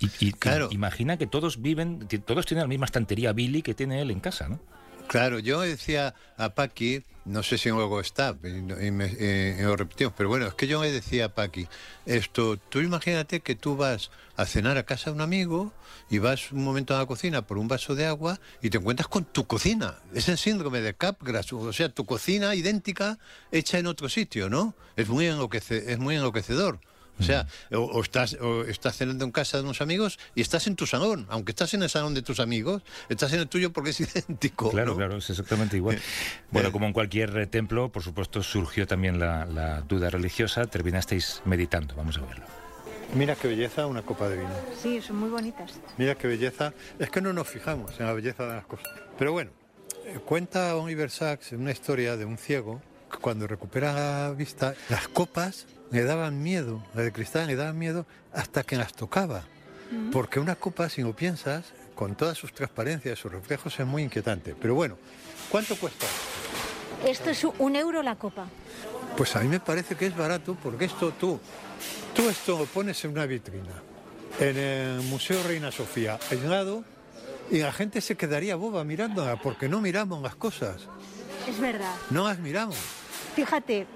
Y, y- y imagina que todos viven, que todos tienen la misma estantería Billy que tiene él en casa, ¿no? Claro, yo decía a Paqui, no sé si luego está, y, y me- eh, lo repetimos, pero bueno, es que yo le decía a Paqui, esto, tú imagínate que tú vas a cenar a casa de un amigo y vas un momento a la cocina por un vaso de agua y te encuentras con tu cocina. Es el síndrome de Capgras, o sea, tu cocina idéntica hecha en otro sitio, ¿no? Es muy, enloquece- es muy enloquecedor. O sea, o, o estás, o estás cenando en casa de unos amigos y estás en tu salón. Aunque estás en el salón de tus amigos, estás en el tuyo porque es idéntico. Claro, ¿no? claro, es exactamente igual. Bueno, como en cualquier eh, templo, por supuesto, surgió también la, la duda religiosa. Terminasteis meditando, vamos a verlo. Mira qué belleza una copa de vino. Sí, son muy bonitas. Mira qué belleza. Es que no nos fijamos en la belleza de las cosas. Pero bueno, eh, cuenta Oliver Sacks una historia de un ciego que cuando recupera la vista, las copas me daban miedo, las de cristal me daban miedo hasta que las tocaba. Porque una copa, si lo piensas, con todas sus transparencias, sus reflejos, es muy inquietante. Pero bueno, ¿cuánto cuesta? Esto es un euro la copa. Pues a mí me parece que es barato porque esto tú, tú esto lo pones en una vitrina, en el Museo Reina Sofía, aislado, y la gente se quedaría boba mirándola porque no miramos las cosas, Es verdad. no las miramos. Fíjate,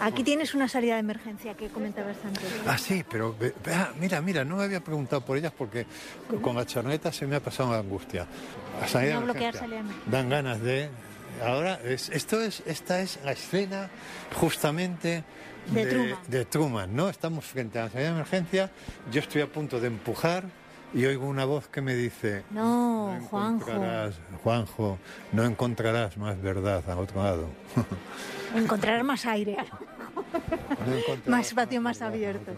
aquí tienes una salida de emergencia que comentabas antes. Ah, sí, pero vea, mira, mira, no me había preguntado por ellas porque con la charneta se me ha pasado la angustia. La salida de No bloquear emergencia. salida de. Dan ganas de... Ahora, es, esto es, esta es la escena justamente De Truman. de Truman, ¿no? Estamos frente a la salida de emergencia, yo estoy a punto de empujar y oigo una voz que me dice... No, Juanjo. encontrarás, Juanjo, no encontrarás más verdad al otro lado. Encontrar más aire. Más espacio más abierto.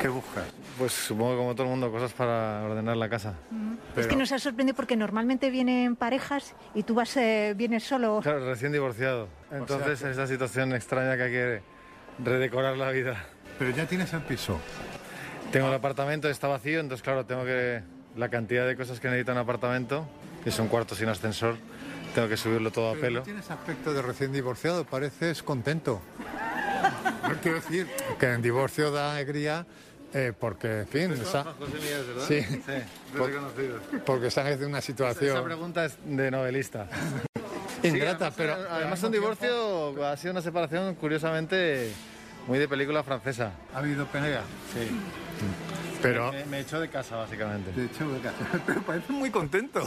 ¿Qué buscas? Pues supongo que como todo el mundo, cosas para ordenar la casa. Es que nos ha sorprendido porque normalmente vienen parejas y tú vas, eh, vienes solo. Claro, recién divorciado. Entonces, que- en esa situación extraña que hay que redecorar la vida. Pero ya tienes el piso. Tengo el apartamento, está vacío, entonces, claro, tengo que. La cantidad de cosas que necesita un apartamento, que es un cuarto sin ascensor, tengo que subirlo todo a pelo. no tienes aspecto de recién divorciado, pareces contento. No quiero decir que el divorcio da alegría eh, porque, en fin, esa- José Miguel, ¿verdad? Sí. de Por- porque sales de una Esa situación pregunta es de novelista. ingrata, Sí, pero además, además un divorcio ha sido una separación curiosamente muy de película francesa. ¿Ha habido pelea? Sí. Pero- me, me echó de casa básicamente. De hecho, pero parece muy contento.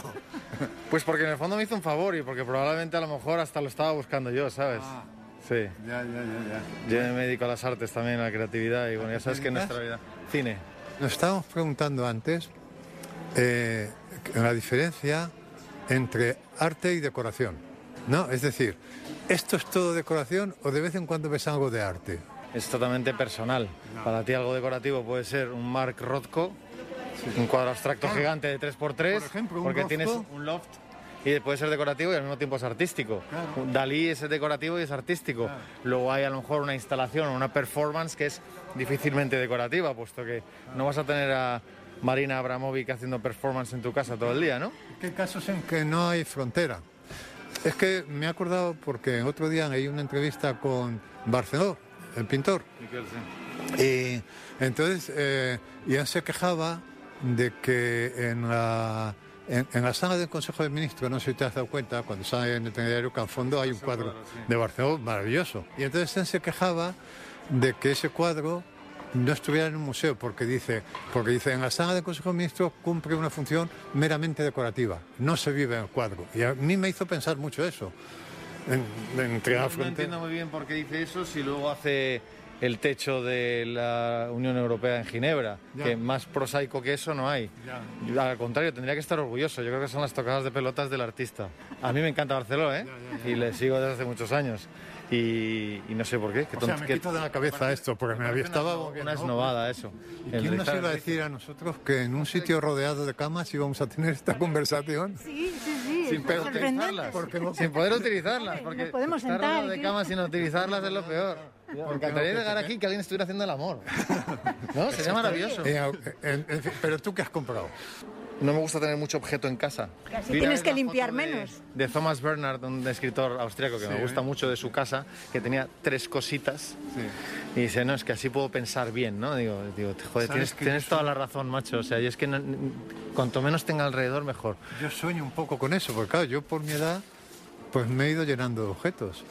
Pues porque en el fondo me hizo un favor y porque probablemente a lo mejor hasta lo estaba buscando yo, ¿sabes? Ah. Sí. Ya, ya, ya, Yo me dedico a las artes también, a la creatividad y bueno, ya sabes que en nuestra vida. Cine. Nos estábamos preguntando antes eh, la diferencia entre arte y decoración. ¿No? Es decir, ¿esto es todo decoración o de vez en cuando ves algo de arte? Es totalmente personal. Para ti algo decorativo puede ser un Mark Rothko, un cuadro abstracto Claro. gigante de 3x3, Por ejemplo, porque Rothko. tienes un loft y puede ser decorativo y al mismo tiempo es artístico. Claro. Dalí es decorativo y es artístico. Luego hay a lo mejor una instalación o una performance que es difícilmente decorativa, puesto que no vas a tener a Marina Abramovic haciendo performance en tu casa todo el día, ¿no? ¿Qué casos en que no hay frontera? Es que me he acordado porque otro día leí una entrevista con Barceló, el pintor, y entonces eh, él se quejaba de que en la, en, en la sala del Consejo de Ministros, no sé si te has dado cuenta, cuando sale en el telediario que al fondo hay un cuadro de Barceló maravilloso. Y entonces él se quejaba de que ese cuadro no estuviera en un museo porque dice, porque dice en la sala del Consejo de Ministros cumple una función meramente decorativa, no se vive en el cuadro. Y a mí me hizo pensar mucho eso. En, entre la No, no frontera- entiendo muy bien por qué dice eso si luego hace el techo de la Unión Europea en Ginebra, Ya. que más prosaico que eso no hay. Yo, Al contrario, tendría que estar orgulloso. Yo creo que son las tocadas de pelotas del artista. A mí me encanta Barcelona, ¿eh? Y le sigo desde hace muchos años. Y, y no sé por qué. qué O sea, me quito de la cabeza esto, porque me había estaba... una esnovada eso. ¿Y quién nos iba a decir a nosotros que en un sitio rodeado de camas íbamos a tener esta conversación? Sí, sí, sí. Sin poder utilizarlas. Porque no- Sin poder utilizarlas. Porque nos podemos estar sentar, rodeado de camas sin utilizarlas es lo peor. Me encantaría llegar aquí y que alguien estuviera haciendo el amor. ¿No? Sería maravilloso. Eh, en fin, pero tú qué has comprado? No me gusta tener mucho objeto en casa. Casi tienes que limpiar de- menos. De Thomas Bernhard, un escritor austriaco que Sí, me gusta ¿eh? mucho de su casa, que tenía tres cositas. Y dice, no, es que así puedo pensar bien, ¿no? Digo, digo joder, ¿Sabes tienes, tienes toda la razón, macho. O sea, yo es que no- cuanto menos tenga alrededor, mejor. Yo sueño un poco con eso, porque claro, yo por mi edad pues me he ido llenando de objetos.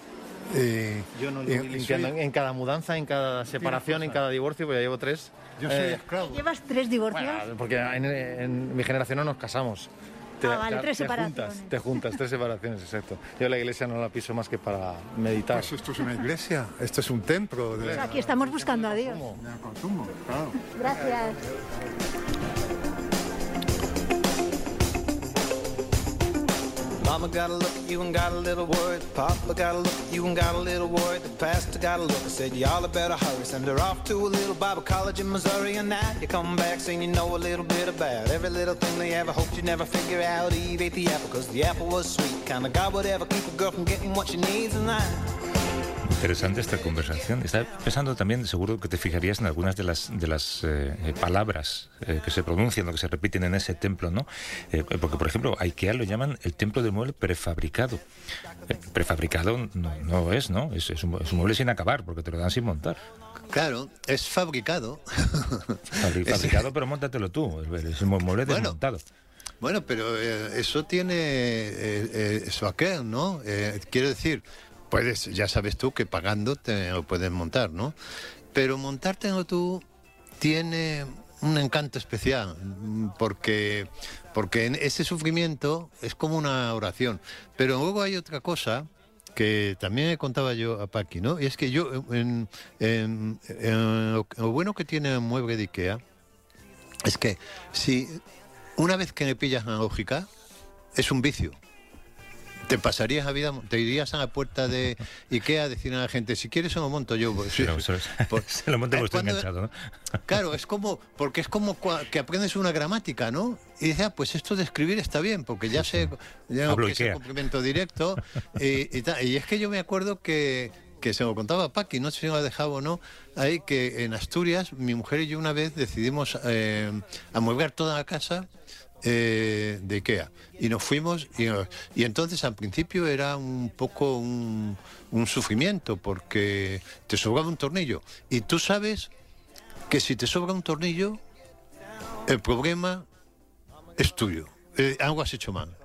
Y, Yo no y- lo y voy limpiando. soy- En cada mudanza, en cada separación, en cada divorcio, pues ya llevo tres. Yo soy Eh, esclavo. ¿Llevas tres divorcios? Bueno, porque en, en mi generación no nos casamos. Ah, vale, tres te separaciones. juntas, te juntas, tres separaciones, exacto. Yo la iglesia no la piso más que para meditar. Pues esto es una iglesia, esto es un templo de, Pues aquí estamos buscando a Dios. de consumo, claro. Gracias. Mama got a look at you and got a little worried. Papa got a look at you and got a little worried. The pastor got a look and said, Y'all had better hurry. Send her off to a little Bible college in Missouri. And now you come back saying you know a little bit about every little thing they ever hoped you'd never figure out. Eve ate the apple because the apple was sweet. Kind of God would ever keep a girl from getting what she needs. And I Interesante esta conversación. Estaba pensando también, seguro que te fijarías en algunas de las de las eh, palabras eh, que se pronuncian o que se repiten en ese templo, ¿no? Eh, porque, por ejemplo, a IKEA lo llaman el templo del mueble prefabricado. Eh, prefabricado no, no es, ¿no? Es, es un, es un mueble sin acabar, porque te lo dan sin montar. Claro, es fabricado. Fabri- Fabricado, pero móntatelo tú. Es un mueble desmontado. Bueno, pero eh, eso tiene eh, eh, eso aquel, ¿no? Eh, quiero decir, puedes, ya sabes tú que pagando te lo puedes montar, ¿no? Pero montártelo tú tiene un encanto especial, porque, porque en ese sufrimiento es como una oración. Pero luego hay otra cosa que también contaba yo a Paqui, ¿no? Y es que yo, en, en- en lo, lo bueno que tiene el mueble de Ikea es que si una vez que le pillas la lógica, es un vicio. Te pasarías la vida, te irías a la puerta de Ikea a decir a la gente, si quieres se lo monto yo. Pues, Pero se lo monto cuando- enganchado, ¿no? Claro, es como, porque es como que aprendes una gramática, ¿no? Y dices, ah, pues esto de escribir está bien, porque ya sé, ya que es complemento directo. y, y tal. Y es que yo me acuerdo que, que se lo contaba a Paqui, no sé si lo ha dejado o no, ahí que en Asturias, mi mujer y yo una vez decidimos eh, amueblar toda la casa eh, de Ikea. Y nos fuimos, y, entonces al principio era un poco un, un sufrimiento, porque te sobraba un tornillo. Y tú sabes que si te sobra un tornillo, el problema es tuyo. Eh, algo has hecho mal.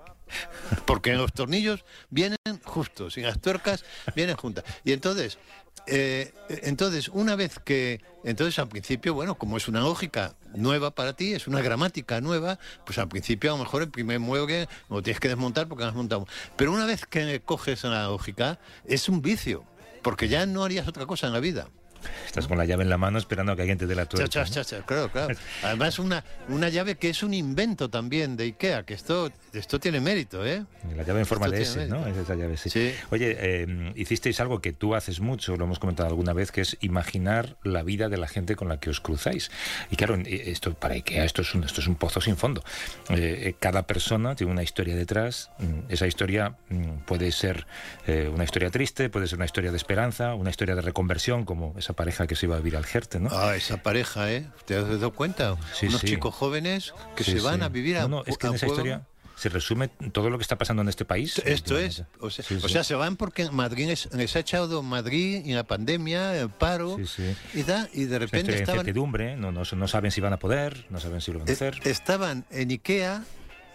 Porque los tornillos vienen justos y las tuercas vienen juntas. Y entonces, eh, entonces una vez que, entonces al principio, bueno, como es una lógica nueva para ti, es una gramática nueva, pues al principio a lo mejor el primer mueble lo tienes que desmontar porque lo has montado. Pero una vez que coges la lógica, es un vicio, porque ya no harías otra cosa en la vida. Estás con la llave en la mano esperando a que alguien te dé la tuerca. cha, ¿no? cha, cha, claro, claro. Además, una, una llave que es un invento también de IKEA, que esto, esto tiene mérito, ¿eh? La llave en forma Esto de S, ¿no? Es esa llave, sí. Oye, eh, hicisteis algo que tú haces mucho, lo hemos comentado alguna vez, que es imaginar la vida de la gente con la que os cruzáis. Y claro, eh, esto para IKEA esto es un, esto es un pozo sin fondo. Eh, eh, cada persona tiene una historia detrás. Mm, Esa historia mm, puede ser eh, una historia triste, puede ser una historia de esperanza, una historia de reconversión, como esa pareja que se iba a vivir al Jerte, ¿no? Ah, esa pareja, ¿eh? ¿Te has dado cuenta? Sí, Unos sí. chicos jóvenes que Sí, se van sí. a vivir a No, no, es que a en esa pueblo. historia se resume todo lo que está pasando en este país. Esto es, o sea, o sea, se van porque Madrid les, les ha echado Madrid y la pandemia, el paro y tal, y de Es repente estaban, incertidumbre, no, no, no saben si van a poder, no saben si lo van a eh, hacer. estaban en Ikea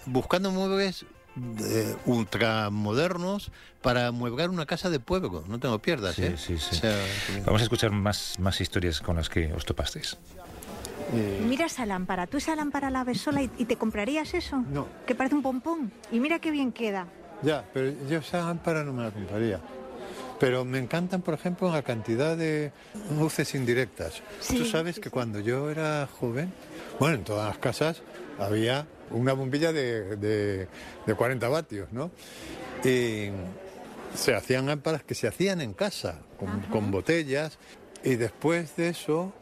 buscando muebles eh, ultramodernos para mueblar una casa de pueblo. No te lo pierdas, Sí, ¿eh? sí, sí. O sea, Vamos a escuchar más, más historias con las que os topasteis. Mira esa lámpara. ¿Tú esa lámpara la ves sola y, y te comprarías eso? No. Que parece un pompón. Y mira qué bien queda. Ya, pero yo esa lámpara no me la compraría. Pero me encantan, por ejemplo, la cantidad de luces indirectas. Sí, Tú sabes que cuando yo era joven, bueno, en todas las casas había una bombilla de, de, de 40 vatios, ¿no? Y se hacían lámparas que se hacían en casa, con, con botellas, y después de eso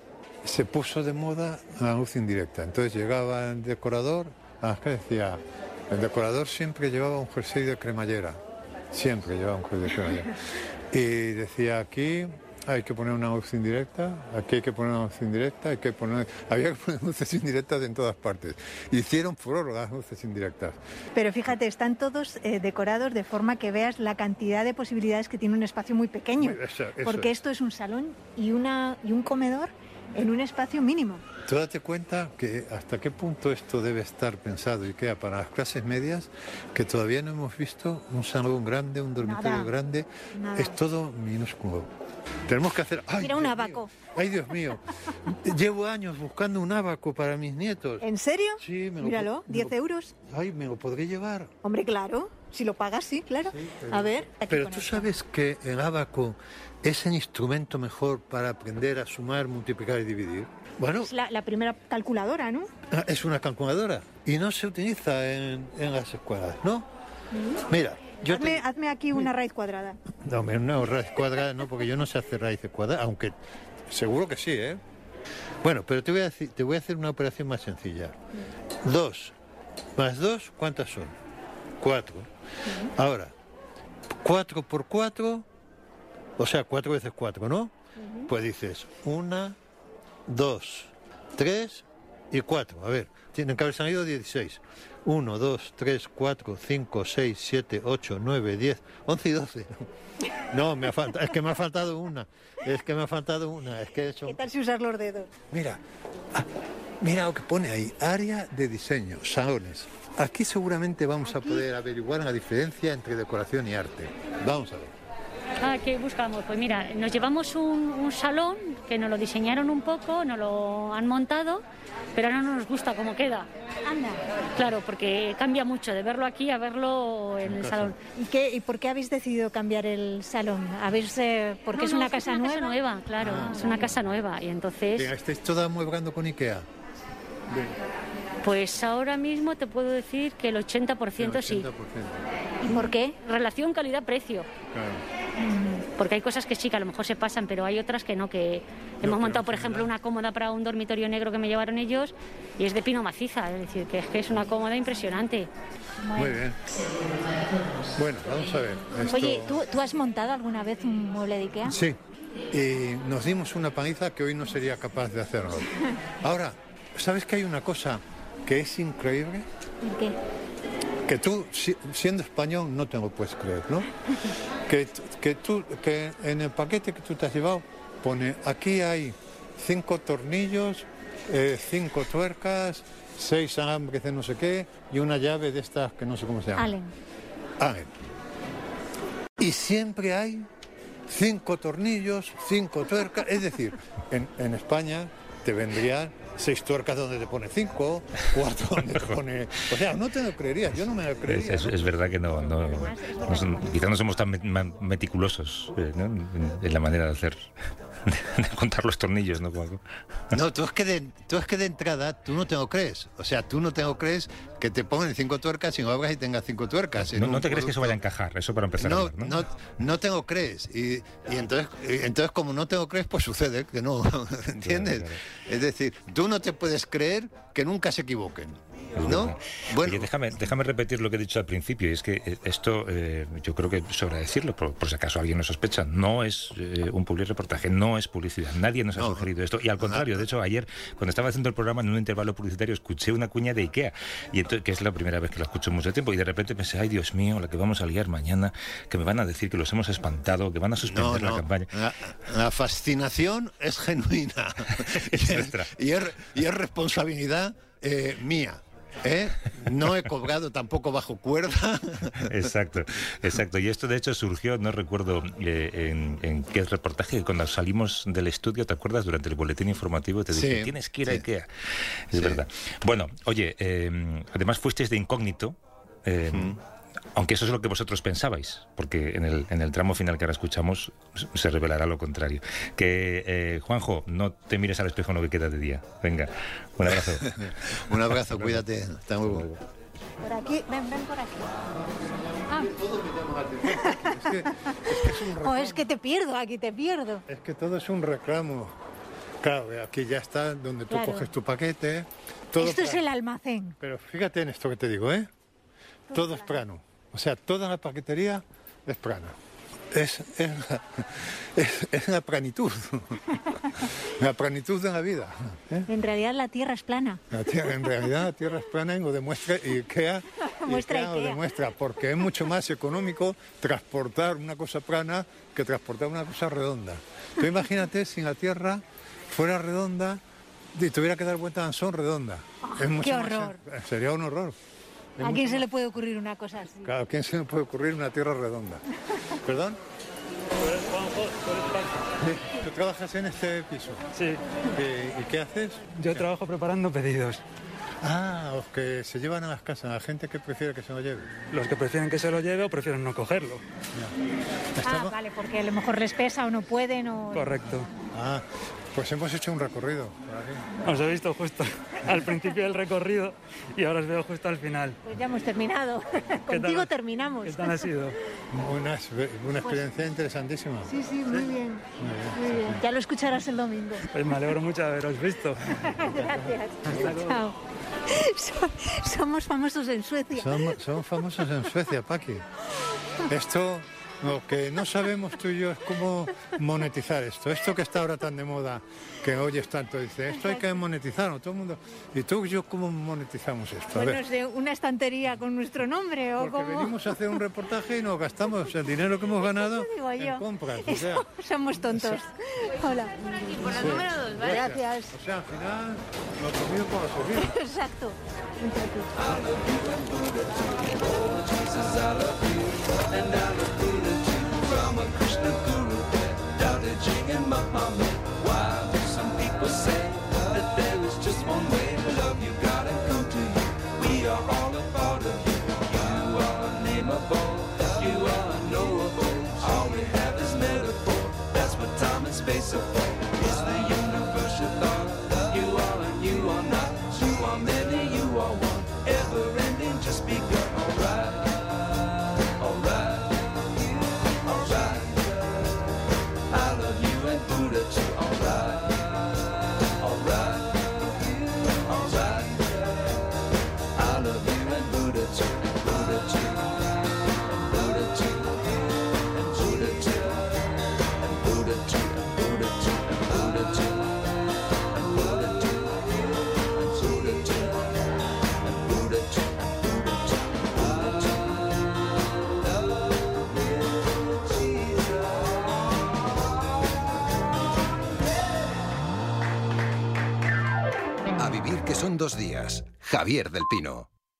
se puso de moda la luz indirecta. Entonces llegaba el decorador, a las que decía, el decorador siempre llevaba un jersey de cremallera, siempre llevaba un jersey de cremallera. Y decía, aquí hay que poner una luz indirecta, aquí hay que poner una luz indirecta, hay que poner... Había que poner luces indirectas en todas partes. Hicieron furor las luces indirectas. Pero fíjate, están todos eh, decorados de forma que veas la cantidad de posibilidades que tiene un espacio muy pequeño. Eso- eso porque es. esto es un salón y, una, y un comedor en un espacio mínimo. Tú date cuenta que hasta qué punto esto debe estar pensado y queda para las clases medias, que todavía no hemos visto un salón grande, un dormitorio Nada. grande, Nada. es todo minúsculo. Tenemos que hacer... ¡Ay, Mira un Dios abaco. mío! ¡Ay, Dios mío! Llevo años buscando un abaco para mis nietos. ¿En serio? Sí, me lo Míralo, po- me 10 lo- euros. Ay, me lo podré llevar. Hombre, claro. Si lo pagas, sí, claro. A ver, aquí Pero tú esto. sabes que el abaco es el instrumento mejor para aprender a sumar, multiplicar y dividir. Bueno, Es la, la primera calculadora, ¿no? Ah, Es una calculadora y no se utiliza en, en las escuelas, ¿no? Mira, yo hazme, te... hazme aquí una raíz cuadrada. No, no, raíz cuadrada no, porque yo no sé hacer raíces cuadradas, aunque seguro que sí, ¿eh? Bueno, pero te voy a, decir, te voy a hacer una operación más sencilla. Dos más dos, ¿cuántas son? Cuatro. Ahora, cuatro por cuatro, O sea, cuatro veces cuatro, ¿no? Pues dices una, dos, tres y cuatro. A ver, tienen que haber salido 16. 1, 2, 3, 4, 5, 6, 7, 8, 9, 10, 11 y 12. No, me ha falta, es que me ha faltado una. Es que me ha faltado una. Es que he hecho. ¿Qué tal si usas los dedos? Mira, ah, mira lo que pone ahí, área de diseño, salones. Aquí seguramente vamos a poder averiguar la diferencia entre decoración y arte. Vamos a ver. Ah, ¿Qué buscamos? Pues mira, nos llevamos un, un salón que nos lo diseñaron un poco, nos lo han montado, pero ahora no nos gusta cómo queda. Anda. Claro, porque cambia mucho de verlo aquí a verlo en el salón. ¿Y, qué, ¿Y por qué habéis decidido cambiar el salón? ¿Habéis, eh, porque No, es no, una es casa es una nueva? casa nueva, claro, Ah, es una casa nueva y entonces, ¿Estáis toda amueblando con Ikea? pues ahora mismo te puedo decir que el 80%, sí. ¿Y por qué? Relación calidad-precio. Porque hay cosas que sí, que a lo mejor se pasan, pero hay otras que no, que hemos montado, por ejemplo, una cómoda para un dormitorio negro que me llevaron ellos y es de pino maciza, es decir, que es que es una cómoda impresionante. Muy bien. Bueno, vamos a ver. esto- Oye, ¿tú, ¿tú has montado alguna vez un mueble de Ikea? Sí, y nos dimos una paliza que hoy no sería capaz de hacerlo. Ahora, ¿sabes que hay una cosa que es increíble? ¿El qué? Que tú, si- siendo español, no te lo puedes creer, ¿no? Que, que tú, que en el paquete que tú te has llevado, pone, aquí hay cinco tornillos, eh, cinco tuercas, seis alambres de no sé qué y una llave de estas que no sé cómo se llama. Allen. Allen. Y siempre hay cinco tornillos, cinco tuercas. Es decir, en, en España te vendrían seis tuercas donde te pone cinco, cuatro donde te pone... O sea, no te lo creerías, yo no me lo creería. es- ¿no? es verdad que no, no, quizás no somos tan meticulosos eh, en la manera de hacer, de, contar los tornillos, ¿no? Como- No, tú es, que de, tú es que de entrada tú no te lo crees. O sea, tú no te lo crees que te pongan cinco tuercas y no abras y tengas cinco tuercas. No, un no te crees que eso vaya a encajar, eso para empezar a No, ¿no? no, no te lo crees. Y, y entonces, y entonces, como no te lo crees, pues sucede que no. ¿Entiendes? Es decir, tú no te puedes creer que nunca se equivoquen. ¿No? Oye, déjame, déjame repetir lo que he dicho al principio, y es que eh, esto, eh, yo creo que sobra decirlo, por, por si acaso alguien lo sospecha, no es eh, un public reportaje, no es publicidad, nadie nos ha sugerido esto, y al contrario, de hecho, ayer, cuando estaba haciendo el programa, en un intervalo publicitario, escuché una cuña de Ikea, y entonces, que es la primera vez que la escucho en mucho tiempo, y de repente pensé, ay Dios mío, la que vamos a liar mañana, que me van a decir que los hemos espantado, que van a No, suspender la campaña. La, la fascinación es genuina. y, es, y es responsabilidad eh, mía. ¿Eh? No he cobrado tampoco bajo cuerda. Exacto, exacto. Y esto de hecho surgió, no recuerdo eh, en, en qué reportaje, cuando salimos del estudio, ¿te acuerdas? Durante el boletín informativo te dije, Sí, tienes que ir a. Ikea. Es verdad. Bueno, oye, eh, además fuisteis de incógnito. eh, Aunque eso es lo que vosotros pensabais, porque en el, en el tramo final que ahora escuchamos se revelará lo contrario. Que, eh, Juanjo, no te mires al espejo en lo que queda de día. Venga, un abrazo. Un abrazo, cuídate. Hasta luego. Por aquí, ven, ven por aquí. Ah. O es que te pierdo, aquí te pierdo. Es que todo es un reclamo. Claro, aquí ya está donde tú Claro. coges tu paquete. Todo Esto es plano. el almacén. Pero fíjate en esto que te digo, ¿eh? Todo es plano. O sea, toda la paquetería es plana. Es, es, la, es- es la planitud. la planitud de la vida. ¿eh? En realidad la tierra es plana. La tierra- en realidad la tierra es plana y lo demuestra IKEA, Muestra IKEA demuestra, porque es mucho más económico transportar una cosa plana que transportar una cosa redonda. Tú imagínate si la tierra fuera redonda y tuviera que dar vuelta a son redonda. Es mucho qué más- horror. sería un horror. ¿A quién se le puede ocurrir una cosa así? Claro, ¿a quién se le puede ocurrir una tierra redonda? ¿Perdón? Sí, ¿Tú trabajas en este piso? Sí. ¿Y, y qué haces? Yo trabajo preparando pedidos. Ah, los que se llevan a las casas, la gente que prefiere que se lo lleve. Los que prefieren que se lo lleve o prefieren no cogerlo. Ah, vale, porque a lo mejor les pesa o no pueden o... Correcto. Ah, pues hemos hecho un recorrido. por aquí. Os he visto justo al principio del recorrido y ahora os veo justo al final. Pues ya hemos terminado. ¿Qué Contigo tal? terminamos. ¿Qué tal ha sido? Una, una experiencia interesantísima. Sí, sí, muy bien. Muy bien. Ya lo escucharás el domingo. Pues me alegro mucho de haberos visto. Gracias. Chao. So- Somos famosos en Suecia. Somos, somos famosos en Suecia, Paqui. Esto Lo que no sabemos tú y yo es cómo monetizar esto. Esto que está ahora tan de moda, que oyes tanto, dice, esto hay que monetizarlo, todo el mundo. ¿Y tú y yo cómo monetizamos esto? A Bueno, ver. es de una estantería con nuestro nombre o Porque como... venimos a hacer un reportaje y nos gastamos el dinero que hemos ganado digo yo. en compras. O sea, Somos tontos. Hola. por la Sí. número dos, ¿vale? Gracias. o sea, al final, lo comido por lo servido. Exacto. the guru, Tao Te Ching my Mach dos días. Javier del Pino.